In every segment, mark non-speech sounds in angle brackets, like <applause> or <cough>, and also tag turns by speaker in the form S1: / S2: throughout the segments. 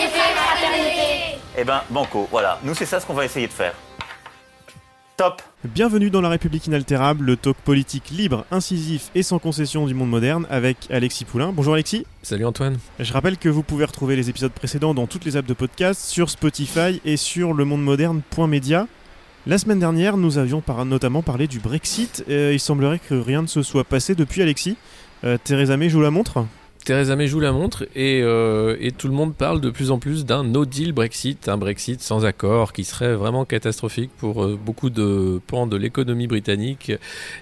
S1: égalité, fraternité.
S2: Eh ben, banco, voilà. Nous, c'est ça ce qu'on va essayer de faire. Top
S3: Bienvenue dans La République inaltérable, le talk politique libre, incisif et sans concession du monde moderne avec Alexis Poulain. Bonjour Alexis.
S4: Salut Antoine.
S3: Je rappelle que vous pouvez retrouver les épisodes précédents dans toutes les apps de podcast, sur Spotify et sur lemondemoderne.media. La semaine dernière, nous avions par- notamment parlé du Brexit. Euh, il semblerait que rien ne se soit passé depuis Alexis. Euh, Theresa May joue la montre
S4: Theresa May joue la montre et, euh, et tout le monde parle de plus en plus d'un no deal Brexit, un Brexit sans accord qui serait vraiment catastrophique pour euh, beaucoup de pans de l'économie britannique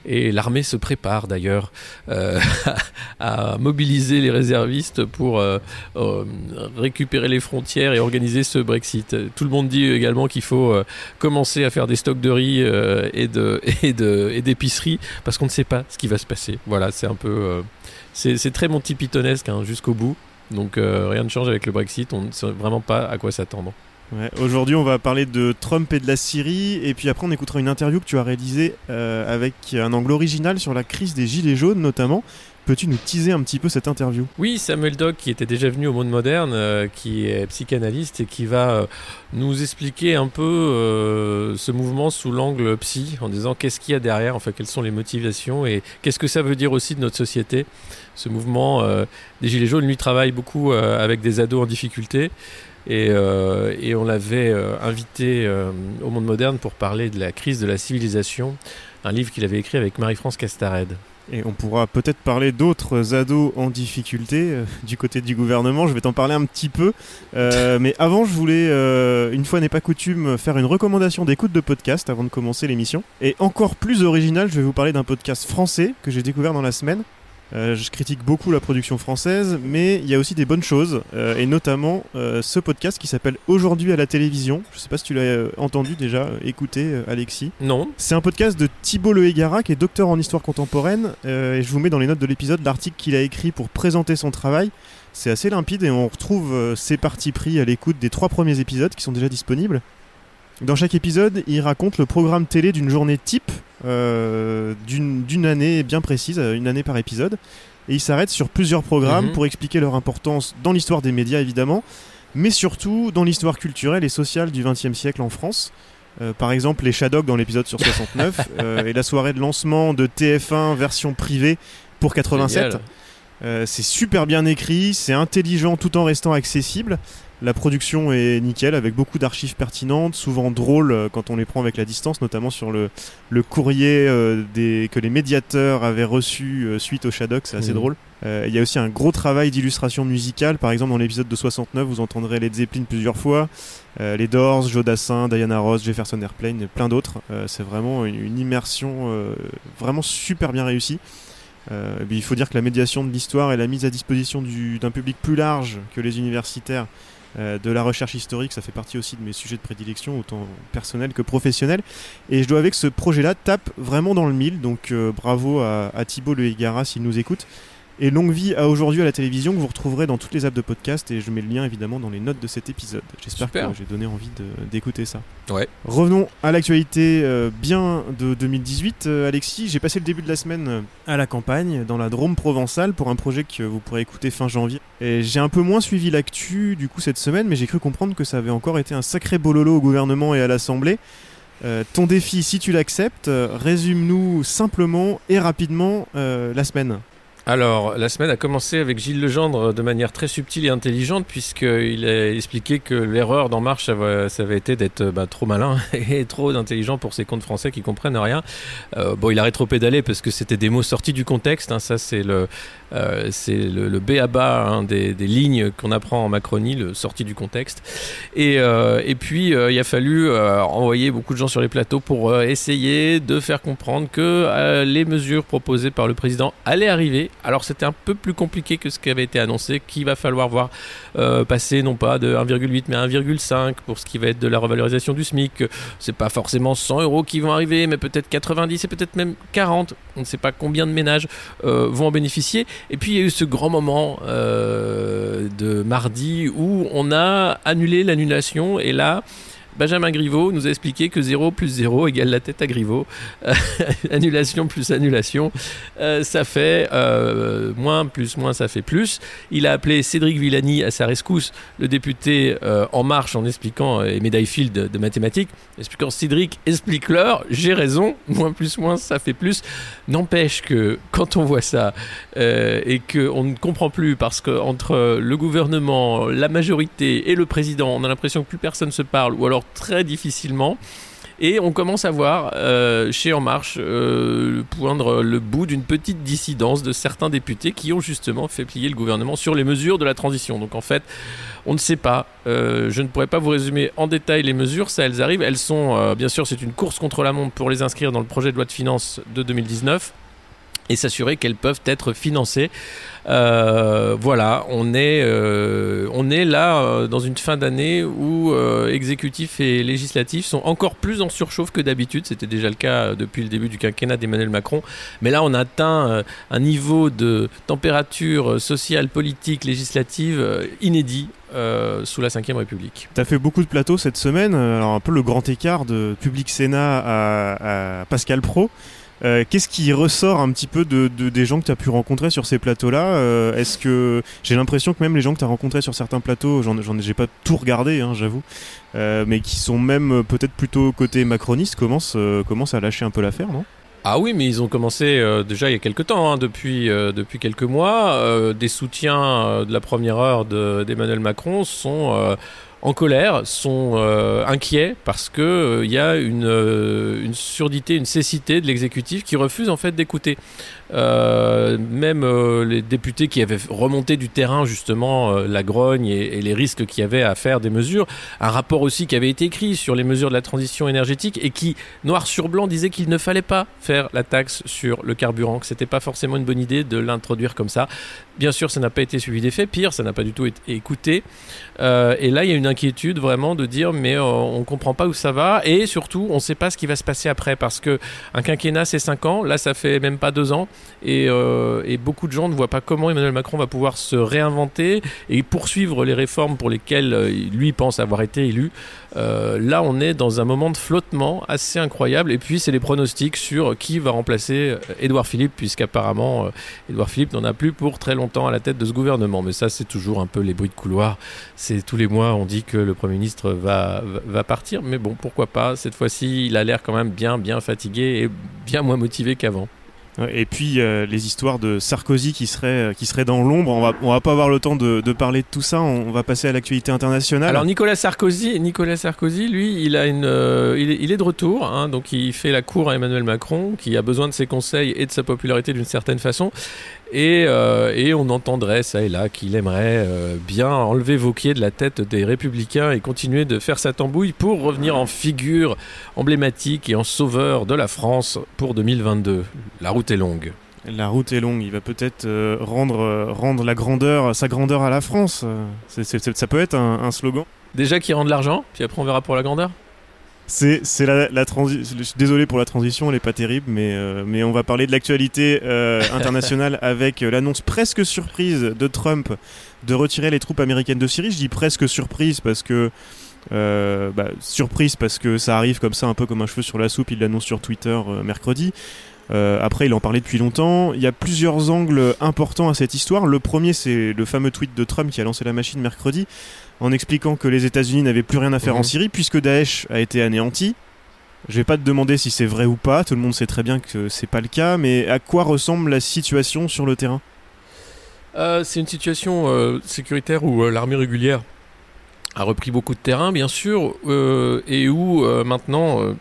S4: et l'armée se prépare d'ailleurs euh, <laughs> à mobiliser les réservistes pour récupérer les frontières et organiser ce Brexit. Tout le monde dit également qu'il faut commencer à faire des stocks de riz <laughs> et d'épicerie parce qu'on ne sait pas ce qui va se passer. Voilà, c'est un peu c'est très Monty Pythonesque hein, jusqu'au bout. Donc euh, rien ne change avec le Brexit, on ne sait vraiment pas à quoi s'attendre.
S3: Aujourd'hui, on va parler de Trump et de la Syrie, et puis après, on écoutera une interview que tu as réalisée euh, avec un angle original sur la crise des Gilets jaunes, notamment. Peux-tu nous teaser un petit peu cette interview?
S4: Oui, Samuel Dock, qui était déjà venu au Monde Moderne, euh, qui est psychanalyste et qui va euh, nous expliquer un peu euh, ce mouvement sous l'angle psy, en disant qu'est-ce qu'il y a derrière, enfin quelles sont les motivations et qu'est-ce que ça veut dire aussi de notre société. Ce mouvement des Gilets jaunes, lui, travaille beaucoup avec des ados en difficulté. Et, on l'avait invité au Monde Moderne pour parler de la crise de la civilisation, un livre qu'il avait écrit avec Marie-France Castarède.
S3: Et on pourra peut-être parler d'autres ados en difficulté euh, du côté du gouvernement. Je vais t'en parler un petit peu. Euh, mais avant, je voulais, euh, une fois n'est pas coutume, faire une recommandation d'écoute de podcast avant de commencer l'émission. Et encore plus original, je vais vous parler d'un podcast français que j'ai découvert dans la semaine. Euh, je critique beaucoup la production française, mais il y a aussi des bonnes choses, euh, et notamment euh, ce podcast qui s'appelle Aujourd'hui à la télévision. Je sais pas si tu l'as entendu déjà, écouté, Alexis.
S4: Non,
S3: C'est un podcast de Thibault Le Hégara, qui est docteur en histoire contemporaine, et je vous mets dans les notes de l'épisode l'article qu'il a écrit pour présenter son travail. C'est assez limpide et on retrouve ses partis pris à l'écoute des trois premiers épisodes qui sont déjà disponibles. Dans chaque épisode, il raconte le programme télé d'une journée type, euh, d'une année bien précise, euh, une année par épisode. Et il s'arrête sur plusieurs programmes
S4: Mhm.
S3: pour expliquer leur importance dans l'histoire des médias évidemment, mais surtout dans l'histoire culturelle et sociale du XXe siècle en France. Euh, par exemple, les Shadocks dans l'épisode sur 69 <laughs> euh, et la soirée de lancement de TF1 version privée pour 87.
S4: Génial.
S3: Euh, c'est super bien écrit, c'est intelligent tout en restant accessible. La production est nickel avec beaucoup d'archives pertinentes, souvent drôles euh, quand on les prend avec la distance, notamment sur le, le courrier euh, des, que les médiateurs avaient reçu euh, suite au Shadok, c'est assez
S4: Mhm.
S3: drôle. Euh, Il y a aussi un gros travail d'illustration musicale, par exemple dans l'épisode de 69, vous entendrez Led Zeppelin plusieurs fois, euh, les Doors, Joe Dassin, Diana Ross, Jefferson Airplane, et plein d'autres. Euh, c'est vraiment une, une immersion euh, vraiment super bien réussie. Euh, il faut dire que la médiation de l'histoire et la mise à disposition du- d'un public plus large que les universitaires euh, de la recherche historique, ça fait partie aussi de mes sujets de prédilection, autant personnel que professionnel. Et je dois avouer que ce projet-là tape vraiment dans le mille, donc euh, bravo à, Thibault Le s'il nous écoute. Et longue vie à aujourd'hui à la télévision que vous retrouverez dans toutes les apps de podcast et je mets le lien évidemment dans les notes de cet épisode. J'espère que j'ai donné envie d'écouter ça.
S4: Ouais.
S3: Revenons à l'actualité euh, bien de 2018. Euh, Alexis, j'ai passé le début de la semaine à la campagne, dans la Drôme provençale, pour un projet que vous pourrez écouter fin janvier. Et j'ai un peu moins suivi l'actu du coup cette semaine, mais j'ai cru comprendre que ça avait encore été un sacré bololo au gouvernement et à l'Assemblée. Euh, ton défi, si tu l'acceptes, résume-nous simplement et rapidement la semaine.
S4: Alors, la semaine a commencé avec Gilles Legendre de manière très subtile et intelligente, puisqu'il a expliqué que l'erreur d'En Marche, ça avait, été d'être bah, trop malin <laughs> et trop intelligent pour ces comptes français qui comprennent rien. Euh, bon, il a rétro-pédalé parce que c'était des mots sortis du contexte. hein, ça, c'est le, euh, c'est le, le B à bas hein, des, lignes qu'on apprend en Macronie, le sorti du contexte. Et, euh, puis, il a fallu envoyer beaucoup de gens sur les plateaux pour essayer de faire comprendre que les mesures proposées par le président allaient arriver Alors c'était un peu plus compliqué que ce qui avait été annoncé, qu'il va falloir voir euh, passer non pas de 1,8 mais 1,5 pour ce qui va être de la revalorisation du SMIC. C'est pas forcément 100 euros qui vont arriver, mais peut-être 90 et peut-être même 40. On ne sait pas combien de ménages euh, vont en bénéficier. Et puis il y a eu ce grand moment euh, de mardi où on a annulé l'annulation et là Benjamin Griveaux nous a expliqué que 0 plus 0 égale la tête à Griveaux. <laughs> annulation plus annulation, euh, ça fait euh, moins plus moins, ça fait plus. Il a appelé Cédric Villani à sa rescousse, le député euh, En Marche, en expliquant, et médaille Field de, mathématiques, expliquant Cédric, explique-leur, j'ai raison, <laughs> moins plus moins, ça fait plus. N'empêche que quand on voit ça et qu'on ne comprend plus parce qu'entre le gouvernement, la majorité et le président, on a l'impression que plus personne se parle ou alors très difficilement. Et on commence à voir euh, chez En Marche euh, poindre le bout d'une petite dissidence de certains députés qui ont justement fait plier le gouvernement sur les mesures de la transition. Donc en fait, on ne sait pas. Euh, je ne pourrais pas vous résumer en détail les mesures. Ça, elles arrivent. Elles sont, bien sûr, c'est une course contre la montre pour les inscrire dans le projet de loi de finances de 2019 et s'assurer qu'elles peuvent être financées. Euh, voilà, on est, euh, on est là euh, dans une fin d'année où exécutif et législatif sont encore plus en surchauffe que d'habitude. C'était déjà le cas depuis le début du quinquennat d'Emmanuel Macron. Mais là, on a atteint un niveau de température sociale, politique, législative inédit sous la Ve République.
S3: Tu as fait beaucoup de plateaux cette semaine, alors un peu le grand écart de Public Sénat à, à Pascal Pro. Euh, Qu'est-ce qui ressort un petit peu de, de des gens que tu as pu rencontrer sur ces plateaux-là euh, Est-ce que j'ai l'impression que même les gens que tu as rencontrés sur certains plateaux, j'en ai j'ai pas tout regardé, hein, j'avoue, euh, mais qui sont même peut-être plutôt côté macroniste, commencent, commencent à lâcher un peu l'affaire, non?
S4: Ah oui, mais ils ont commencé déjà il y a quelques temps, hein, depuis, depuis quelques mois. Des soutiens de la première heure d'Emmanuel Macron sont en colère, sont euh, inquiets parce que euh, il y a euh, une, surdité, une cécité de l'exécutif qui refuse en fait d'écouter. Même les députés qui avaient remonté du terrain justement la grogne et, les risques qu'il y avait à faire des mesures, un rapport aussi qui avait été écrit sur les mesures de la transition énergétique et qui noir sur blanc disait qu'il ne fallait pas faire la taxe sur le carburant, que c'était pas forcément une bonne idée de l'introduire comme ça. Bien sûr, ça n'a pas été suivi d'effet. Pire, ça n'a pas du tout été écouté. Euh, et là, il y a une inquiétude vraiment de dire, mais euh, on comprend pas où ça va. Et surtout, on ne sait pas ce qui va se passer après. Parce que un quinquennat, c'est 5 ans. Là, ça fait même pas 2 ans. Et, euh, et, beaucoup de gens ne voient pas comment Emmanuel Macron va pouvoir se réinventer et poursuivre les réformes pour lesquelles euh, lui pense avoir été élu. Euh, là, on est dans un moment de flottement assez incroyable. Et puis, c'est les pronostics sur qui va remplacer Édouard Philippe, puisqu'apparemment, Édouard Philippe n'en a plus pour très longtemps à la tête de ce gouvernement. Mais ça, c'est toujours un peu les bruits de couloir. C'est tous les mois, on dit que le Premier ministre va, va partir. Mais bon, pourquoi pas? Cette fois-ci, il a l'air quand même bien, bien fatigué et bien moins motivé qu'avant.
S3: Et puis euh, les histoires de Sarkozy qui serait, qui serait dans l'ombre, on va, on va pas avoir le temps de, parler de tout ça, on, va passer à l'actualité internationale.
S4: Alors Nicolas Sarkozy, Nicolas Sarkozy lui, il, a une, euh, il, est, il, est, de retour, hein, donc il fait la cour à Emmanuel Macron, qui a besoin de ses conseils et de sa popularité d'une certaine façon. Et, euh, et, on entendrait ça et là qu'il aimerait euh, bien enlever Vauquier de la tête des Républicains et continuer de faire sa tambouille pour revenir en figure emblématique et en sauveur de la France pour 2022. La route est longue.
S3: La route est longue. Il va peut-être euh, rendre, rendre la grandeur, sa grandeur à la France. C est, c est, ça peut être un, un slogan.
S4: Déjà qui rend de l'argent, puis après on verra pour la grandeur.
S3: C'est la, la transition. Désolé pour la transition, elle est pas terrible, mais, euh, mais on va parler de l'actualité euh, internationale <laughs> avec l'annonce presque surprise de Trump de retirer les troupes américaines de Syrie. Je dis presque surprise parce que. Euh, bah, surprise parce que ça arrive comme ça, un peu comme un cheveu sur la soupe. Il l'annonce sur Twitter euh, mercredi. Euh, après, il en parlait depuis longtemps. Il y a plusieurs angles importants à cette histoire. Le premier, c'est le fameux tweet de Trump qui a lancé la machine mercredi en expliquant que les États-Unis n'avaient plus rien à faire mmh. en Syrie puisque Daesh a été anéanti. Je vais pas te demander si c'est vrai ou pas, tout le monde sait très bien que c'est pas le cas, mais à quoi ressemble la situation sur le terrain?
S4: Euh, C'est une situation euh, sécuritaire où euh, l'armée régulière a repris beaucoup de terrain, bien sûr, et où maintenant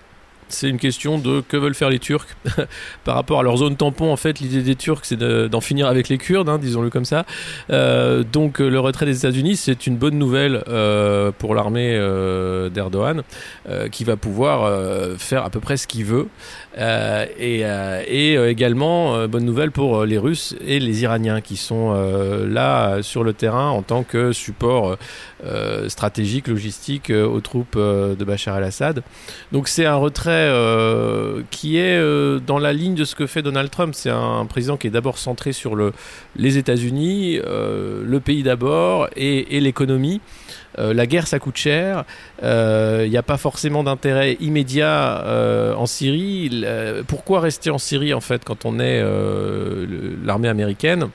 S4: c'est une question de que veulent faire les Turcs <laughs> par rapport à leur zone tampon. En fait, l'idée des Turcs, c'est d'en finir avec les Kurdes, hein, disons-le comme ça. Euh, donc, le retrait des États-Unis, c'est une bonne nouvelle euh, pour l'armée euh, d'Erdogan, qui va pouvoir faire à peu près ce qu'il veut. et, et également, bonne nouvelle pour les Russes et les Iraniens, qui sont là sur le terrain en tant que support stratégique, logistique aux troupes de Bachar el-Assad. Donc, c'est un retrait euh, qui est euh, dans la ligne de ce que fait Donald Trump. C'est un, président qui est d'abord centré sur le, les États-Unis, euh, le pays d'abord et, l'économie. la guerre, ça coûte cher. Il n'y a pas forcément d'intérêt immédiat en Syrie. pourquoi rester en Syrie en fait quand on est l'armée américaine?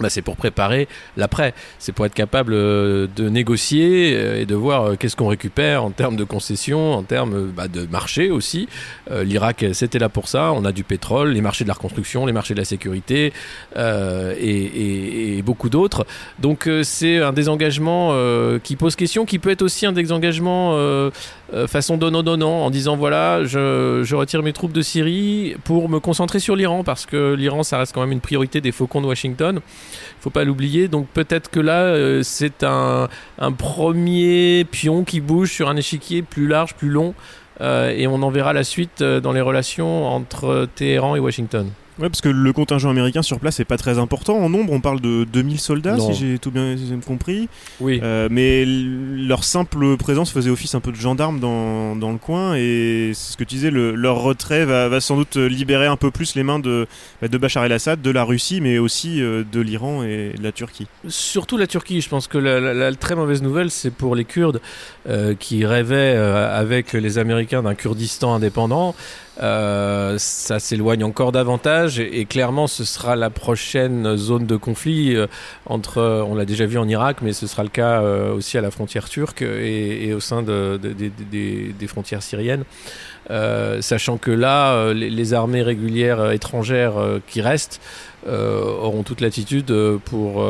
S4: Bah, c'est pour préparer l'après. C'est pour être capable euh, de négocier euh, et de voir euh, qu'est-ce qu'on récupère en termes de concessions, en termes bah, de marché aussi. L'Irak, c'était là pour ça. On a du pétrole, les marchés de la reconstruction, les marchés de la sécurité et, beaucoup d'autres. Donc c'est un désengagement qui pose question, qui peut être aussi un désengagement façon donnant-donnant, en disant voilà, je, je retire mes troupes de Syrie pour me concentrer sur l'Iran, parce que l'Iran, ça reste quand même une priorité des faucons de Washington faut pas l'oublier. Donc peut-être que là, euh, c'est un, premier pion qui bouge sur un échiquier plus large, plus long, euh, et on en verra la suite euh, dans les relations entre Téhéran et Washington.
S3: Ouais, parce que le contingent américain sur place est pas très important. En nombre, on parle de 2000 soldats, si j'ai tout bien compris.
S4: Oui.
S3: Euh, mais leur simple présence faisait office un peu de gendarme dans, dans le coin. Et c'est ce que tu disais, le, leur retrait va, va, sans doute libérer un peu plus les mains de, bah, de Bachar el-Assad, de la Russie, mais aussi euh, de l'Iran et de la Turquie.
S4: Surtout la Turquie. Je pense que la, très mauvaise nouvelle, c'est pour les Kurdes euh, qui rêvaient avec les Américains d'un Kurdistan indépendant. Euh, ça s'éloigne encore davantage et, clairement ce sera la prochaine zone de conflit euh, entre, on l'a déjà vu en Irak, mais ce sera le cas euh, aussi à la frontière turque et, au sein de, des frontières syriennes. sachant que là, les, armées régulières étrangères qui restent auront toute l'attitude pour,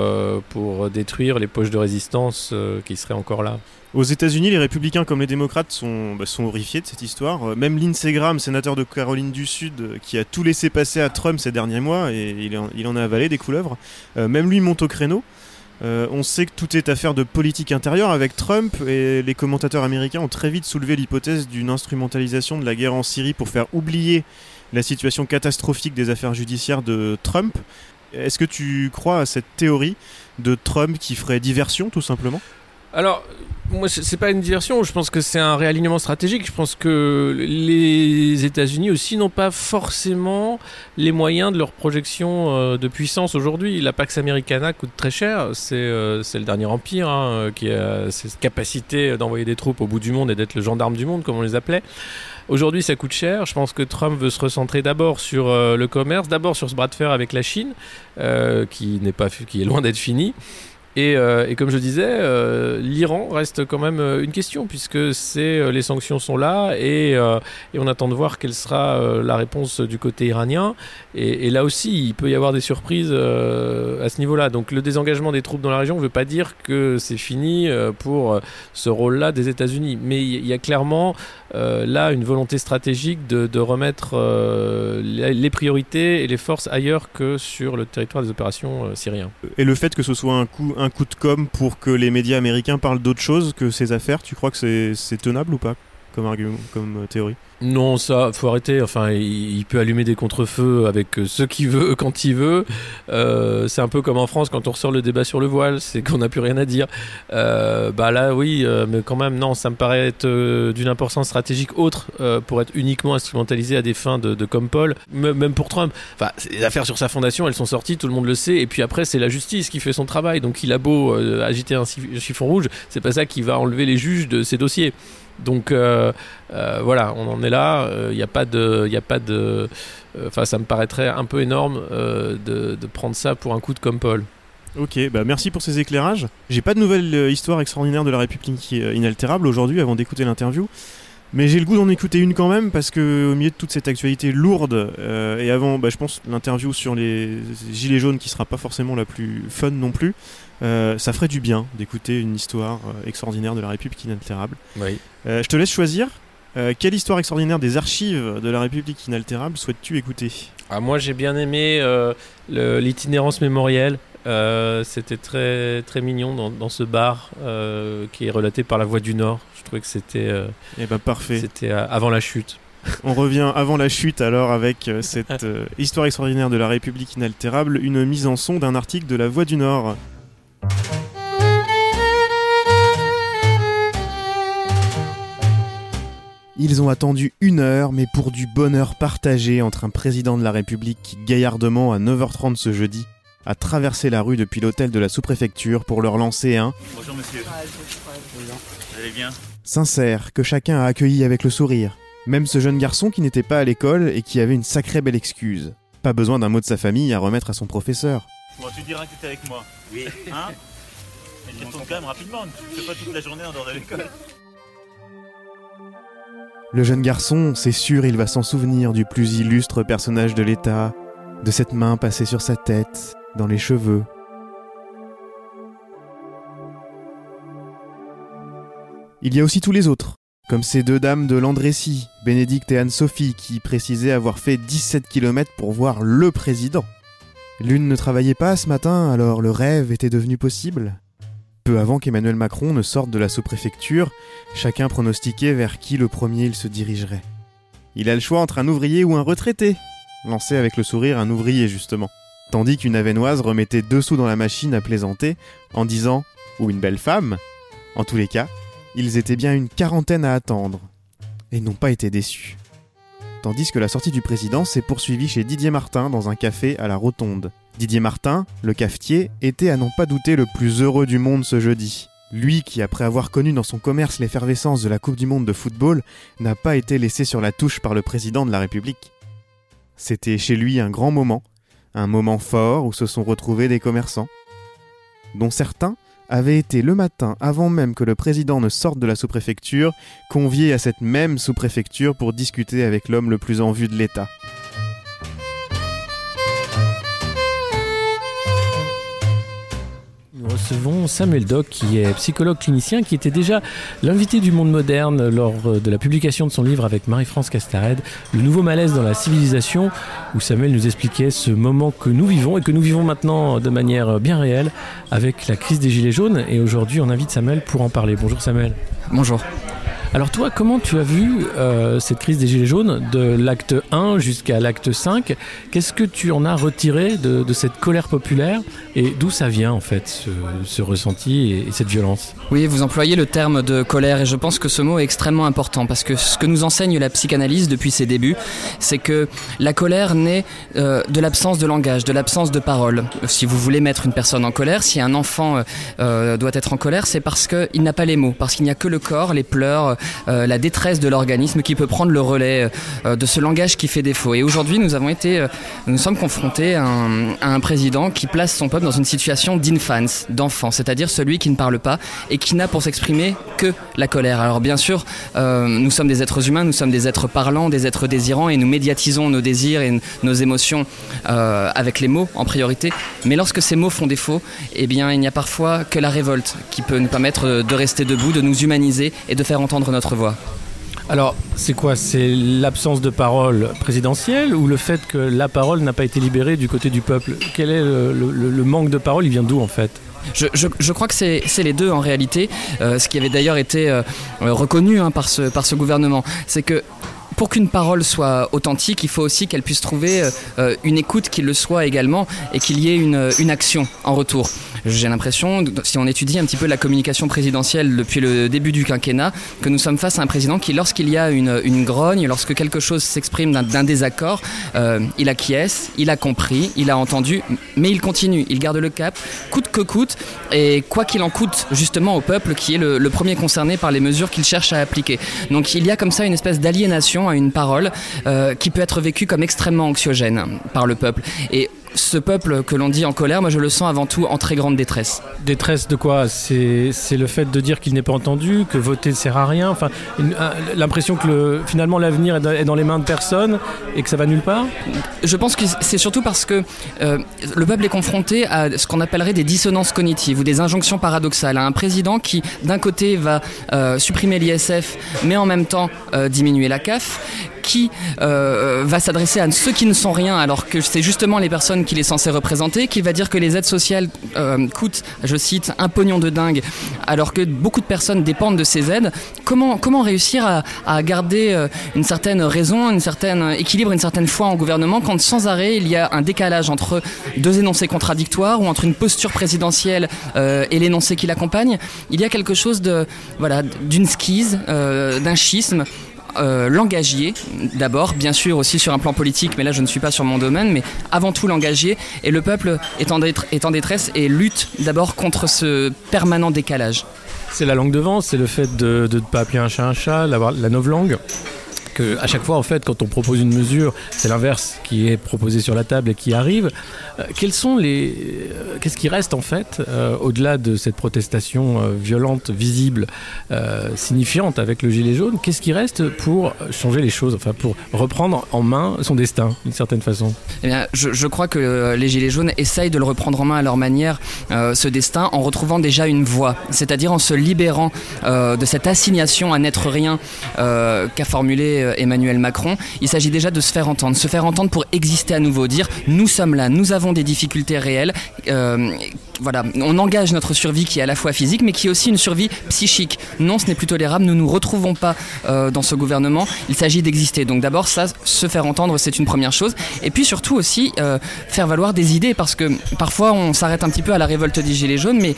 S4: pour détruire les poches de résistance qui seraient encore là.
S3: Aux États-Unis, les républicains comme les démocrates sont, bah, horrifiés de cette histoire. Euh, même Lindsey Graham, sénateur de Caroline du Sud, euh, qui a tout laissé passer à Trump ces derniers mois, et il en, a avalé des couleuvres, euh, même lui monte au créneau. on sait que tout est affaire de politique intérieure avec Trump, et les commentateurs américains ont très vite soulevé l'hypothèse d'une instrumentalisation de la guerre en Syrie pour faire oublier la situation catastrophique des affaires judiciaires de Trump. Est-ce que tu crois à cette théorie de Trump qui ferait diversion, tout simplement?
S4: Alors, moi, c'est pas une diversion. Je pense que c'est un réalignement stratégique. Je pense que les États-Unis aussi n'ont pas forcément les moyens de leur projection euh, de puissance aujourd'hui. La Pax Americana coûte très cher. C'est euh, le dernier empire hein, qui a cette capacité d'envoyer des troupes au bout du monde et d'être le gendarme du monde, comme on les appelait. Aujourd'hui, ça coûte cher. Je pense que Trump veut se recentrer d'abord sur euh, le commerce, d'abord sur ce bras de fer avec la Chine, qui n'est pas, qui est loin d'être fini. Euh, et, comme je disais, euh, l'Iran reste quand même euh, une question puisque c'est les sanctions sont là et, on attend de voir quelle sera la réponse du côté iranien. Et, là aussi, il peut y avoir des surprises à ce niveau-là. Donc le désengagement des troupes dans la région ne veut pas dire que c'est fini pour ce rôle-là des États-Unis, mais il y a clairement là une volonté stratégique de, remettre les priorités et les forces ailleurs que sur le territoire des opérations syriens.
S3: Et le fait que ce soit un coup un coup de com pour que les médias américains parlent d'autre chose que ces affaires? Tu crois que c'est tenable ou pas? Comme comme théorie
S4: non, ça, faut arrêter. Enfin, il, peut allumer des contre-feux avec euh, ce qu'il veut <laughs> quand il veut. Euh, c'est un peu comme en France quand on ressort le débat sur le voile, c'est qu'on n'a plus rien à dire. Euh, bah là, oui, mais quand même, non, ça me paraît être d'une importance stratégique autre pour être uniquement instrumentalisé à des fins de, comme Paul, même pour Trump. Enfin, les affaires sur sa fondation, elles sont sorties, tout le monde le sait. Et puis après, c'est la justice qui fait son travail. Donc, il a beau agiter un chiffon rouge, c'est pas ça qui va enlever les juges de ces dossiers. Donc euh, euh, voilà, on en est là. Il euh, n'y a pas de, il a. Enfin, ça me paraîtrait un peu énorme de, prendre ça pour un coup de comme Paul.
S3: Ok, bah merci pour ces éclairages. J'ai pas de nouvelle histoire extraordinaire de la République inaltérable aujourd'hui avant d'écouter l'interview. Mais j'ai le goût d'en écouter une quand même parce que au milieu de toute cette actualité lourde et avant, bah, je pense l'interview sur les gilets jaunes qui sera pas forcément la plus fun non plus. Euh, ça ferait du bien d'écouter une histoire euh, extraordinaire de la République inaltérable.
S4: Oui.
S3: Euh, je te laisse choisir. Euh, quelle histoire extraordinaire des archives de la République inaltérable souhaites-tu écouter?
S4: Ah, Moi j'ai bien aimé euh, l'itinérance mémorielle. Euh, c'était très très mignon dans, dans ce bar euh, qui est relaté par la Voix du Nord. Je trouvais que c'était. Euh,
S3: eh ben parfait.
S4: C'était avant la chute. <laughs>
S3: On revient avant la chute alors avec cette <laughs> histoire extraordinaire de la République inaltérable, une mise en son d'un article de la Voix du Nord. Ils ont attendu une heure, mais pour du bonheur partagé entre un président de la République qui gaillardement à 9h30 ce jeudi a traversé la rue depuis l'hôtel de la sous-préfecture pour leur lancer un
S5: Bonjour monsieur. Vous allez bien?
S3: Sincère, que chacun a accueilli avec le sourire. Même ce jeune garçon qui n'était pas à l'école et qui avait une sacrée belle excuse. Pas besoin d'un mot de sa famille à remettre à son professeur.
S5: Bon, tu diras que avec moi. Oui. Hein? <laughs> Mais tu quand même rapidement. Tu fais pas toute la journée en dehors de l'école.
S3: Le jeune garçon, c'est sûr, il va s'en souvenir du plus illustre personnage de l'État, de cette main passée sur sa tête, dans les cheveux. Il y a aussi tous les autres, comme ces deux dames de Landrécy, Bénédicte et Anne-Sophie, qui précisaient avoir fait 17 km pour voir le président. L'une ne travaillait pas ce matin, alors le rêve était devenu possible. Peu avant qu'Emmanuel Macron ne sorte de la sous-préfecture, chacun pronostiquait vers qui le premier il se dirigerait. Il a le choix entre un ouvrier ou un retraité, lançait avec le sourire un ouvrier justement, tandis qu'une avenoise remettait deux sous dans la machine à plaisanter en disant ou une belle femme. En tous les cas, ils étaient bien une quarantaine à attendre, et n'ont pas été déçus. Tandis que la sortie du président s'est poursuivie chez Didier Martin dans un café à la Rotonde. Didier Martin, le cafetier, était à n'en pas douter le plus heureux du monde ce jeudi. Lui qui, après avoir connu dans son commerce l'effervescence de la Coupe du Monde de football, n'a pas été laissé sur la touche par le président de la République. C'était chez lui un grand moment, un moment fort où se sont retrouvés des commerçants, dont certains avaient été le matin, avant même que le président ne sorte de la sous-préfecture, conviés à cette même sous-préfecture pour discuter avec l'homme le plus en vue de l'État.
S4: Recevons Samuel Doc, qui est psychologue clinicien, qui était déjà l'invité du monde moderne lors euh, de la publication de son livre avec Marie-France Castared, Le nouveau malaise dans la civilisation, où Samuel nous expliquait ce moment que nous vivons et que nous vivons maintenant de manière bien réelle avec la crise des Gilets jaunes. Et aujourd'hui, on invite Samuel pour en parler. Bonjour Samuel.
S6: Bonjour.
S4: Alors toi, comment tu as vu euh, cette crise des Gilets jaunes de l'acte 1 jusqu'à l'acte 5 Qu'est-ce que tu en as retiré de, cette colère populaire? Et d'où ça vient en fait, ce, ressenti et, cette violence?
S6: Oui, vous employez le terme de colère et je pense que ce mot est extrêmement important parce que ce que nous enseigne la psychanalyse depuis ses débuts, c'est que la colère naît euh, de l'absence de langage, de l'absence de parole. Si vous voulez mettre une personne en colère, si un enfant euh, doit être en colère, c'est parce qu'il n'a pas les mots, parce qu'il n'y a que le corps, les pleurs, euh, la détresse de l'organisme qui peut prendre le relais euh, de ce langage qui fait défaut. Et aujourd'hui, nous avons été, euh, nous sommes confrontés à un, président qui place son peuple dans une situation d'infance, d'enfant, c'est-à-dire celui qui ne parle pas et qui n'a pour s'exprimer que la colère. Alors bien sûr, nous sommes des êtres humains, nous sommes des êtres parlants, des êtres désirants et nous médiatisons nos désirs et nos émotions avec les mots en priorité. Mais lorsque ces mots font défaut, eh bien, il n'y a parfois que la révolte qui peut nous permettre de rester debout, de nous humaniser et de faire entendre notre voix.
S4: Alors, c'est quoi? C'est l'absence de parole présidentielle ou le fait que la parole n'a pas été libérée du côté du peuple? Quel est le, manque de parole? Il vient d'où en fait?
S6: Je, crois que c'est les deux en réalité, euh, ce qui avait d'ailleurs été euh, reconnu hein, par, ce, par ce gouvernement. C'est que pour qu'une parole soit authentique, il faut aussi qu'elle puisse trouver euh, une écoute qui le soit également et qu'il y ait une, une action en retour. J'ai l'impression, si on étudie un petit peu la communication présidentielle depuis le début du quinquennat, que nous sommes face à un président qui, lorsqu'il y a une, grogne, lorsque quelque chose s'exprime d'un désaccord, euh, il acquiesce, il a compris, il a entendu, mais il continue, il garde le cap, coûte que coûte, et quoi qu'il en coûte justement au peuple qui est le, le premier concerné par les mesures qu'il cherche à appliquer. Donc il y a comme ça une espèce d'aliénation à une parole euh, qui peut être vécue comme extrêmement anxiogène par le peuple. Et ce peuple que l'on dit en colère, moi je le sens avant tout en très grande détresse.
S4: Détresse de quoi? C'est le fait de dire qu'il n'est pas entendu, que voter ne sert à rien. Enfin, l'impression que le, finalement l'avenir est dans les mains de personne et que ça va nulle part?
S6: Je pense que c'est surtout parce que euh, le peuple est confronté à ce qu'on appellerait des dissonances cognitives ou des injonctions paradoxales. À un président qui, d'un côté, va euh, supprimer l'ISF, mais en même temps euh, diminuer la CAF qui euh, va s'adresser à ceux qui ne sont rien, alors que c'est justement les personnes qu'il est censé représenter, qui va dire que les aides sociales euh, coûtent, je cite, un pognon de dingue, alors que beaucoup de personnes dépendent de ces aides. Comment, comment réussir à, à garder euh, une certaine raison, un certain équilibre, une certaine foi en gouvernement quand sans arrêt il y a un décalage entre deux énoncés contradictoires ou entre une posture présidentielle et l'énoncé qui l'accompagne? Il y a quelque chose de voilà d'une skise, d'un schisme euh, langagier, d'abord, bien sûr aussi sur un plan politique, mais là je ne suis pas sur mon domaine, mais avant tout langagier, et le peuple est en, détresse et lutte d'abord contre ce permanent décalage.
S4: C'est la langue de vent, c'est le fait de ne pas appeler un chat un chat, la, la langue que à chaque fois, en fait, quand on propose une mesure, c'est l'inverse qui est proposé sur la table et qui arrive. Euh, quels sont les, euh, qu'est-ce qui reste en fait euh, au-delà de cette protestation violente, visible, signifiante avec le gilet jaune Qu'est-ce qui reste pour changer les choses, enfin pour reprendre en main son destin d'une certaine façon?
S6: Eh bien, je, crois que les gilets jaunes essayent de le reprendre en main à leur manière, ce destin, en retrouvant déjà une voie, c'est-à-dire en se libérant de cette assignation à n'être rien qu'a formulé euh, Emmanuel Macron, il s'agit déjà de se faire entendre, se faire entendre pour exister à nouveau, dire nous sommes là, nous avons des difficultés réelles. Euh, voilà, on engage notre survie qui est à la fois physique mais qui est aussi une survie psychique. Non, ce n'est plus tolérable, nous ne nous retrouvons pas euh, dans ce gouvernement, il s'agit d'exister. Donc d'abord, ça, se faire entendre, c'est une première chose. Et puis surtout aussi, faire valoir des idées parce que parfois on s'arrête un petit peu à la révolte des Gilets jaunes, mais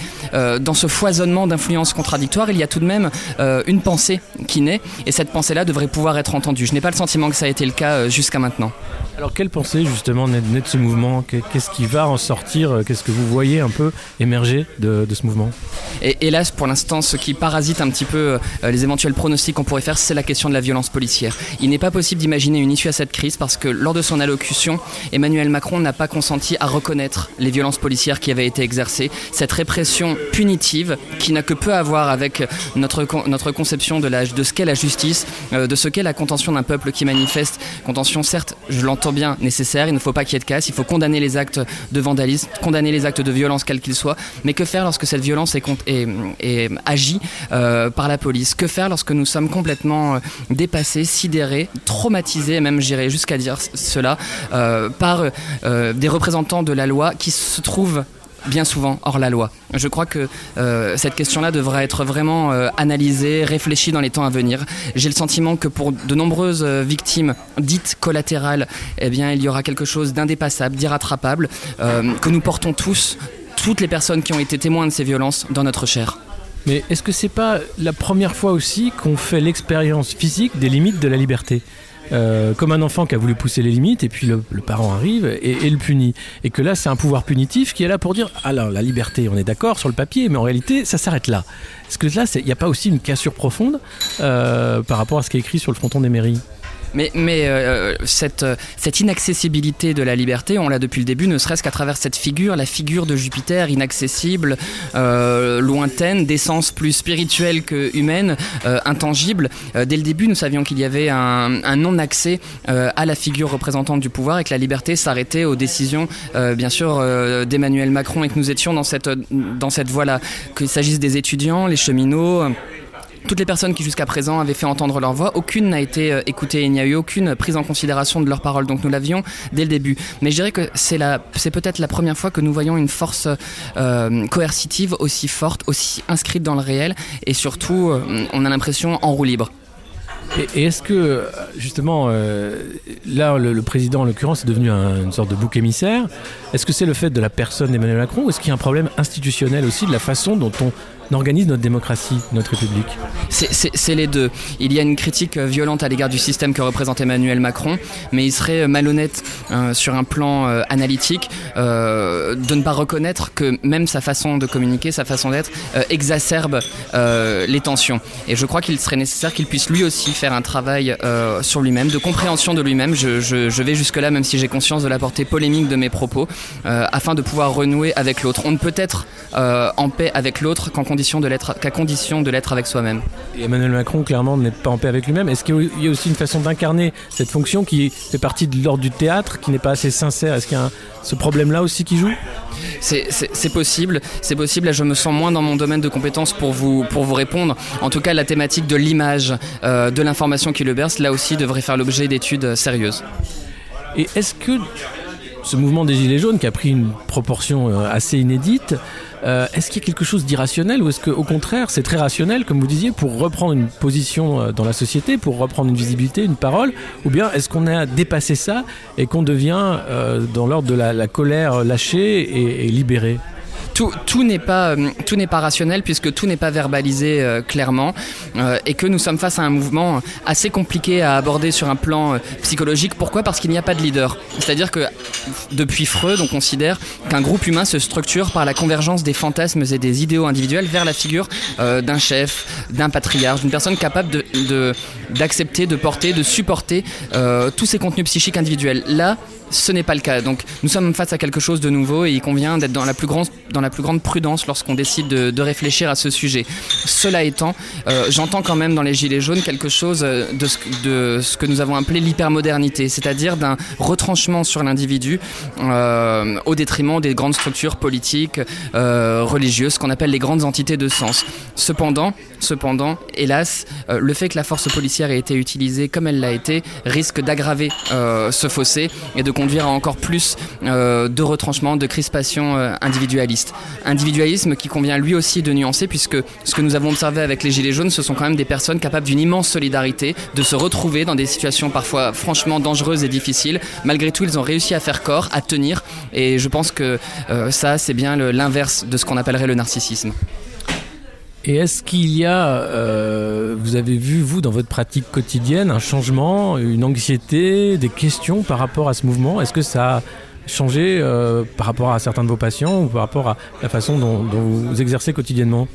S6: dans ce foisonnement d'influences contradictoires, il y a tout de même une pensée qui naît et cette pensée-là devrait pouvoir être entendu. Je n'ai pas le sentiment que ça a été le cas euh, jusqu'à maintenant.
S4: Alors quelle pensée justement naît de ce mouvement Qu'est-ce qui va en sortir Qu'est-ce que vous voyez un peu émerger de, ce mouvement?
S6: Et hélas, pour l'instant, ce qui parasite un petit peu euh, les éventuels pronostics qu'on pourrait faire, c'est la question de la violence policière. Il n'est pas possible d'imaginer une issue à cette crise parce que lors de son allocution, Emmanuel Macron n'a pas consenti à reconnaître les violences policières qui avaient été exercées, cette répression punitive qui n'a que peu à voir avec notre, notre conception de, la, de ce qu'est la justice, euh, de ce qu'est la contention d'un peuple qui manifeste. Contention, certes, je l'entends bien, nécessaire, il ne faut pas qu'il y ait de casse, il faut condamner les actes de vandalisme, condamner les actes de violence, quels qu'ils soient, mais que faire lorsque cette violence est, agie euh, par la police? Que faire lorsque nous sommes complètement euh, dépassés, sidérés, traumatisés, même j'irais jusqu'à dire cela, euh, par des représentants de la loi qui se trouvent bien souvent hors la loi. Je crois que euh, cette question-là devra être vraiment euh, analysée, réfléchie dans les temps à venir. J'ai le sentiment que pour de nombreuses euh, victimes dites collatérales, eh bien, il y aura quelque chose d'indépassable, d'irrattrapable, que nous portons tous, toutes les personnes qui ont été témoins de ces violences, dans notre chair.
S4: Mais est-ce que c'est pas la première fois aussi qu'on fait l'expérience physique des limites de la liberté? Euh, comme un enfant qui a voulu pousser les limites et puis le, parent arrive et, le punit. Et que là, c'est un pouvoir punitif qui est là pour dire alors la liberté, on est d'accord sur le papier, mais en réalité, ça s'arrête là. Est-ce que là, il n'y a pas aussi une cassure profonde euh, par rapport à ce qui est écrit sur le fronton des mairies
S6: mais, mais euh, cette, cette inaccessibilité de la liberté, on l'a depuis le début, ne serait-ce qu'à travers cette figure, la figure de Jupiter, inaccessible, euh, lointaine, d'essence plus spirituelle que humaine, euh, intangible. Euh, dès le début, nous savions qu'il y avait un, non-accès euh, à la figure représentante du pouvoir et que la liberté s'arrêtait aux décisions, euh, bien sûr, d'Emmanuel Macron et que nous étions dans cette, dans cette voie-là. Qu'il s'agisse des étudiants, les cheminots toutes les personnes qui jusqu'à présent avaient fait entendre leur voix, aucune n'a été euh, écoutée, il n'y a eu aucune prise en considération de leurs paroles. Donc nous l'avions dès le début. Mais je dirais que c'est peut-être la première fois que nous voyons une force euh, coercitive aussi forte, aussi inscrite dans le réel, et surtout, euh, on a l'impression en roue libre.
S4: Et, est-ce que, justement, là, le, président, en l'occurrence, est devenu une sorte de bouc émissaire Est-ce que c'est le fait de la personne d'Emmanuel Macron ou est-ce qu'il y a un problème institutionnel aussi de la façon dont on organise notre démocratie, notre République
S6: C'est les deux. Il y a une critique violente à l'égard du système que représente Emmanuel Macron, mais il serait malhonnête euh, sur un plan euh, analytique euh, de ne pas reconnaître que même sa façon de communiquer, sa façon d'être, exacerbe les tensions. Et je crois qu'il serait nécessaire qu'il puisse lui aussi faire un travail sur lui-même, de compréhension de lui-même. Je, je- vais jusque-là, même si j'ai conscience de la portée polémique de mes propos, afin de pouvoir renouer avec l'autre. On ne peut être en paix avec l'autre qu'en condition de l'être, qu'à condition de l'être avec soi-même.
S4: Et Emmanuel Macron, clairement, n'est pas en paix avec lui-même. Est-ce qu'il y a aussi une façon d'incarner cette fonction qui fait partie de l'ordre du théâtre, qui n'est pas assez sincère? Est-ce qu'il y a un- ce problème-là aussi qui joue?
S6: C'est- C'est c'est possible, c'est possible. Là, je me sens moins dans mon domaine de compétences pour vous, pour vous répondre. En tout cas, la thématique de l'image, euh, de l'information qui le berce, là aussi, devrait faire l'objet d'études sérieuses.
S4: Et est-ce que ce mouvement des Gilets jaunes, qui a pris une proportion euh, assez inédite, euh, est-ce qu'il y a quelque chose d'irrationnel ou est-ce qu'au contraire c'est très rationnel, comme vous disiez, pour reprendre une position euh, dans la société, pour reprendre une visibilité, une parole Ou bien est-ce qu'on a dépassé ça et qu'on devient euh, dans l'ordre de la, colère lâchée et, libérée?
S6: Tout, tout n'est pas, tout n'est pas rationnel puisque tout n'est pas verbalisé clairement et que nous sommes face à un mouvement assez compliqué à aborder sur un plan psychologique. Pourquoi? Parce qu'il n'y a pas de leader. C'est-à-dire que depuis Freud, on considère qu'un groupe humain se structure par la convergence des fantasmes et des idéaux individuels vers la figure euh, d'un chef, d'un patriarche, d'une personne capable d'accepter, de porter, de supporter euh, tous ces contenus psychiques individuels. Là, ce n'est pas le cas. Donc nous sommes face à quelque chose de nouveau et il convient d'être dans la plus grande, prudence lorsqu'on décide de, réfléchir à ce sujet. Cela étant, euh, j'entends quand même dans les Gilets jaunes quelque chose de ce que nous avons appelé l'hypermodernité, c'est-à-dire d'un retranchement sur l'individu euh, au détriment des grandes structures politiques, euh, religieuses, ce qu'on appelle les grandes entités de sens. Cependant, cependant, hélas, euh, le fait que la force policière ait été utilisée comme elle l'a été risque d'aggraver ce fossé et de conduire à encore plus de retranchements, de crispations individualistes. Individualisme qui convient lui aussi de nuancer puisque ce que nous avons observé avec les Gilets jaunes, ce sont quand même des personnes capables d'une immense solidarité, de se retrouver dans des situations parfois franchement dangereuses et difficiles. Malgré tout, ils ont réussi à faire corps, à tenir. Et je pense que euh, ça, c'est bien l'inverse de ce qu'on appellerait le narcissisme.
S4: Et est-ce qu'il y a, euh, vous avez vu, vous, dans votre pratique quotidienne, un changement, une anxiété, des questions par rapport à ce mouvement? Est-ce que ça a changé euh, par rapport à certains de vos patients ou par rapport à la façon dont vous exercez quotidiennement?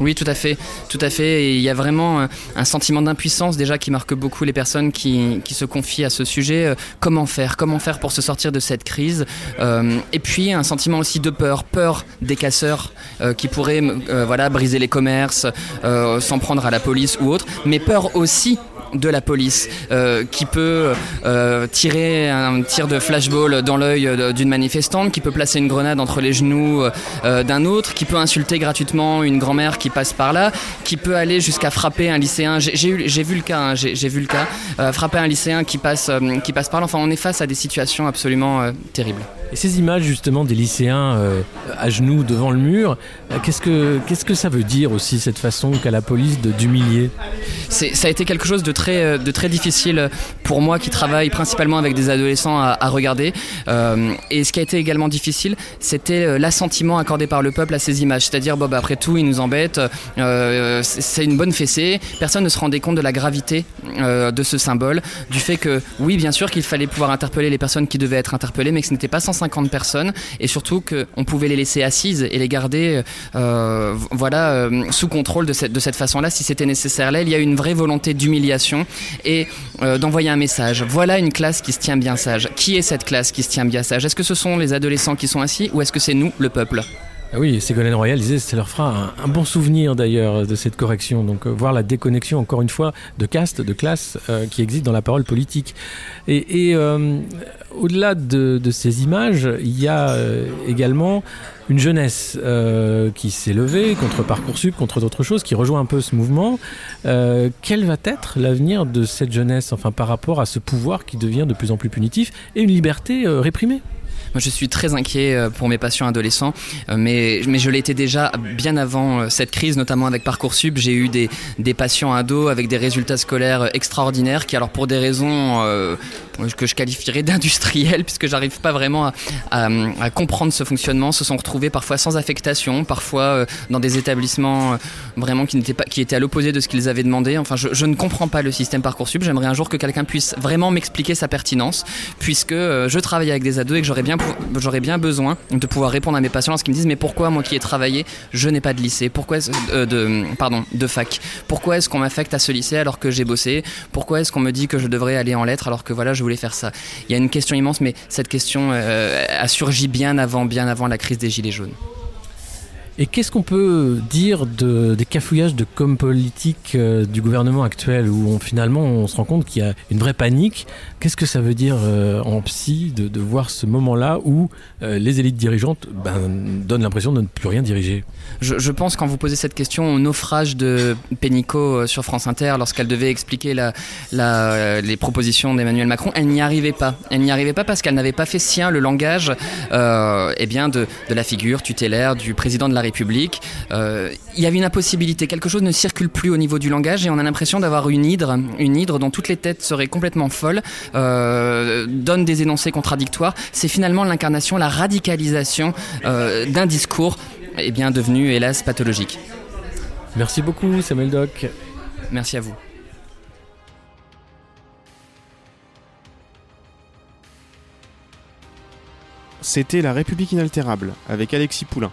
S6: Oui, tout à fait, tout à fait. Et il y a vraiment un, un sentiment d'impuissance déjà qui marque beaucoup les personnes qui, se confient à ce sujet. Euh, comment faire Comment faire pour se sortir de cette crise Euh, Et puis un sentiment aussi de peur, peur des casseurs euh, qui pourraient euh, voilà briser les commerces, euh, s'en prendre à la police ou autre, mais peur aussi de la police euh, qui peut euh, tirer un tir de flashball dans l'œil euh, d'une manifestante, qui peut placer une grenade entre les genoux d'un autre, qui peut insulter gratuitement une grand-mère qui passe par là, qui peut aller jusqu'à frapper un lycéen. J'ai vu le cas, hein, j'ai vu frapper un lycéen qui passe, qui passe par là. Enfin, on est face à des situations absolument terribles.
S4: Et ces images justement des lycéens euh, à genoux devant le mur, euh, qu'est-ce que que ça veut dire aussi cette façon qu'a la police d'humilier?
S6: Ça a été quelque chose de très, euh, de très difficile pour moi qui travaille principalement avec des adolescents à, regarder. Et ce qui a été également difficile, c'était l'assentiment accordé par le peuple à ces images. C'est-à-dire, bon, bah, après tout, ils nous embêtent, euh, c'est une bonne fessée. Personne ne se rendait compte de la gravité de ce symbole, du fait que, oui, bien sûr qu'il fallait pouvoir interpeller les personnes qui devaient être interpellées, mais que ce n'était pas 150 personnes, et surtout qu'on pouvait les laisser assises et les garder, euh, voilà, euh, sous contrôle de cette, façon-là, si c'était nécessaire. Là, il y a une vraie volonté d'humiliation et euh, d'envoyer un message. Voilà une classe qui se tient bien sage. Qui est cette classe qui se tient bien sage? Est-ce que ce sont les adolescents qui sont assis ou est-ce que c'est nous, le peuple?
S4: Ah oui, Ségolène Royal disait ça leur fera un, bon souvenir d'ailleurs de cette correction. Donc euh, voir la déconnexion encore une fois de caste, de classe euh, qui existe dans la parole politique. Et, euh, au-delà de, de ces images, il y a également une jeunesse qui s'est levée contre Parcoursup, contre d'autres choses, qui rejoint un peu ce mouvement. Quel va être l'avenir de cette jeunesse, enfin par rapport à ce pouvoir qui devient de plus en plus punitif et une liberté réprimée?
S6: Moi, je suis très inquiet euh, pour mes patients adolescents, euh, mais, mais je l'étais déjà bien avant euh, cette crise, notamment avec Parcoursup. J'ai eu des, des patients ados avec des résultats scolaires extraordinaires qui, alors pour des raisons que je qualifierais d'industrielles, <laughs> puisque j'arrive pas vraiment à, comprendre ce fonctionnement, se sont retrouvés parfois sans affectation, parfois dans des établissements vraiment qui, n'étaient pas, qui étaient à l'opposé de ce qu'ils avaient demandé. Enfin, je, je, ne comprends pas le système Parcoursup. J'aimerais un jour que quelqu'un puisse vraiment m'expliquer sa pertinence, puisque je travaille avec des ados et que j'aurais bien j'aurais bien besoin de pouvoir répondre à mes patients lorsqu'ils me disent mais pourquoi moi qui ai travaillé je n'ai pas de lycée? Pourquoi euh, de pardon de fac? Pourquoi est-ce qu'on m'affecte à ce lycée alors que j'ai bossé? Pourquoi est-ce qu'on me dit que je devrais aller en lettres alors que voilà je voulais faire ça? Il y a une question immense mais cette question euh, a surgi bien avant bien avant la crise des gilets jaunes
S7: et qu'est-ce qu'on peut dire de, des cafouillages de com politique euh, du gouvernement actuel où finalement on se rend compte qu'il y a une vraie panique? Qu'est-ce que ça veut dire euh, en psy de, voir ce moment-là où euh, les élites dirigeantes ben, donnent l'impression de ne plus rien diriger?
S6: Je, pense quand vous posez cette question au naufrage de Pénicaud sur France Inter lorsqu'elle devait expliquer les propositions d'Emmanuel Macron, elle n'y arrivait pas. Elle n'y arrivait pas parce qu'elle n'avait pas fait sien le langage eh bien de, de la figure tutélaire du président de la République. Euh, il y avait une impossibilité, quelque chose ne circule plus au niveau du langage et on a l'impression d'avoir une hydre, une hydre dont toutes les têtes seraient complètement folles, euh, donne des énoncés contradictoires. C'est finalement l'incarnation, la radicalisation euh, d'un discours eh bien devenu hélas pathologique.
S7: Merci beaucoup Samuel Doc.
S6: Merci à vous.
S3: C'était La République inaltérable avec Alexis Poulain,